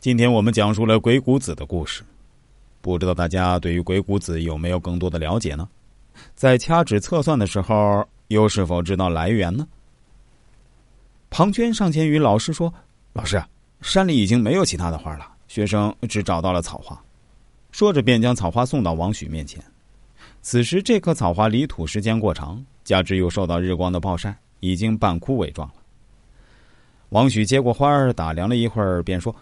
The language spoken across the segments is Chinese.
今天我们讲述了鬼谷子的故事，不知道大家对于鬼谷子有没有更多的了解呢？在掐指测算的时候，又是否知道来源呢？庞涓上前与老师说：“老师，山里已经没有其他的花了，学生只找到了草花。”说着便将草花送到王许面前。此时这棵草花离土时间过长，加之又受到日光的暴晒，已经半枯萎状了。王许接过花儿，打量了一会儿，便说。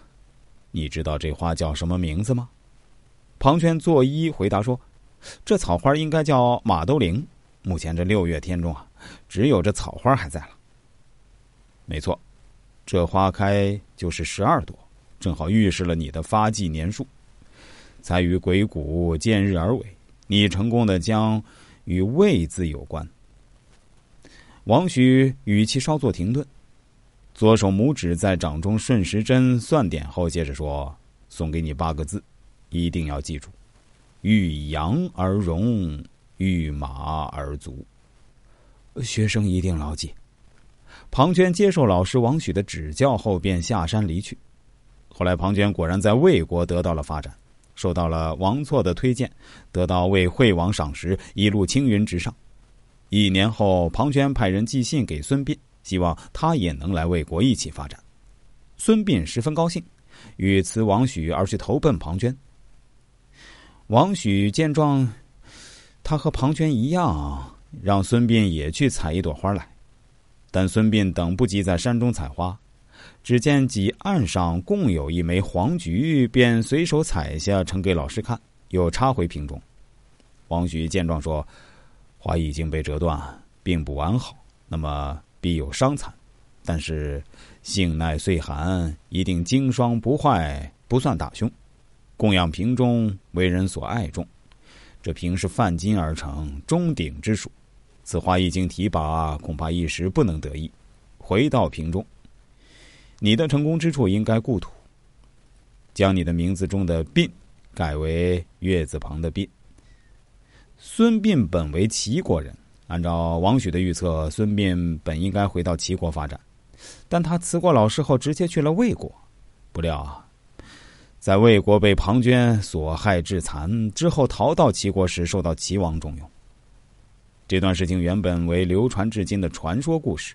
你知道这花叫什么名字吗？庞涓作揖回答说：“这草花应该叫马兜铃。目前这六月天中啊，只有这草花还在了。没错，这花开就是十二朵，正好预示了你的发迹年数。才与鬼谷见日而为，你成功的将与未字有关。”王许语气稍作停顿。左手拇指在掌中顺时针算点后，接着说：“送给你八个字，一定要记住：遇羊而荣，遇马而足。”学生一定牢记。庞涓接受老师王许的指教后，便下山离去。后来，庞涓果然在魏国得到了发展，受到了王错的推荐，得到魏惠王赏识，一路青云直上。一年后，庞涓派人寄信给孙膑。希望他也能来为国一起发展。孙膑十分高兴，与辞王许而去投奔庞涓。王许见状，他和庞涓一样，让孙膑也去采一朵花来。但孙膑等不及在山中采花，只见几岸上共有一枚黄菊，便随手采下，呈给老师看，又插回瓶中。王许见状说：“花已经被折断，并不完好。那么。”必有伤残，但是性耐岁寒，一定经霜不坏，不算大凶。供养瓶中，为人所爱重。这瓶是泛金而成，中鼎之属。此花一经提拔，恐怕一时不能得意。回到瓶中，你的成功之处应该故土。将你的名字中的“膑”改为月字旁的“膑”。孙膑本为齐国人。按照王许的预测，孙膑本应该回到齐国发展，但他辞过老师后，直接去了魏国。不料啊，在魏国被庞涓所害致残之后，逃到齐国时，受到齐王重用。这段事情原本为流传至今的传说故事。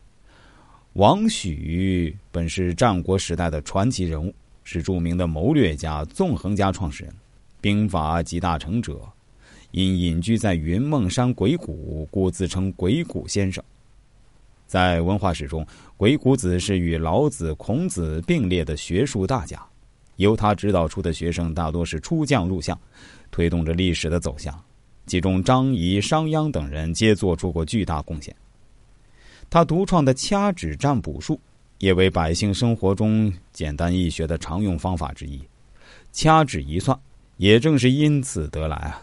王许本是战国时代的传奇人物，是著名的谋略家、纵横家创始人，兵法集大成者。因隐居在云梦山鬼谷，故自称鬼谷先生。在文化史中，鬼谷子是与老子、孔子并列的学术大家。由他指导出的学生大多是出将入相，推动着历史的走向。其中，张仪、商鞅等人皆做出过巨大贡献。他独创的掐指占卜术，也为百姓生活中简单易学的常用方法之一。掐指一算，也正是因此得来啊。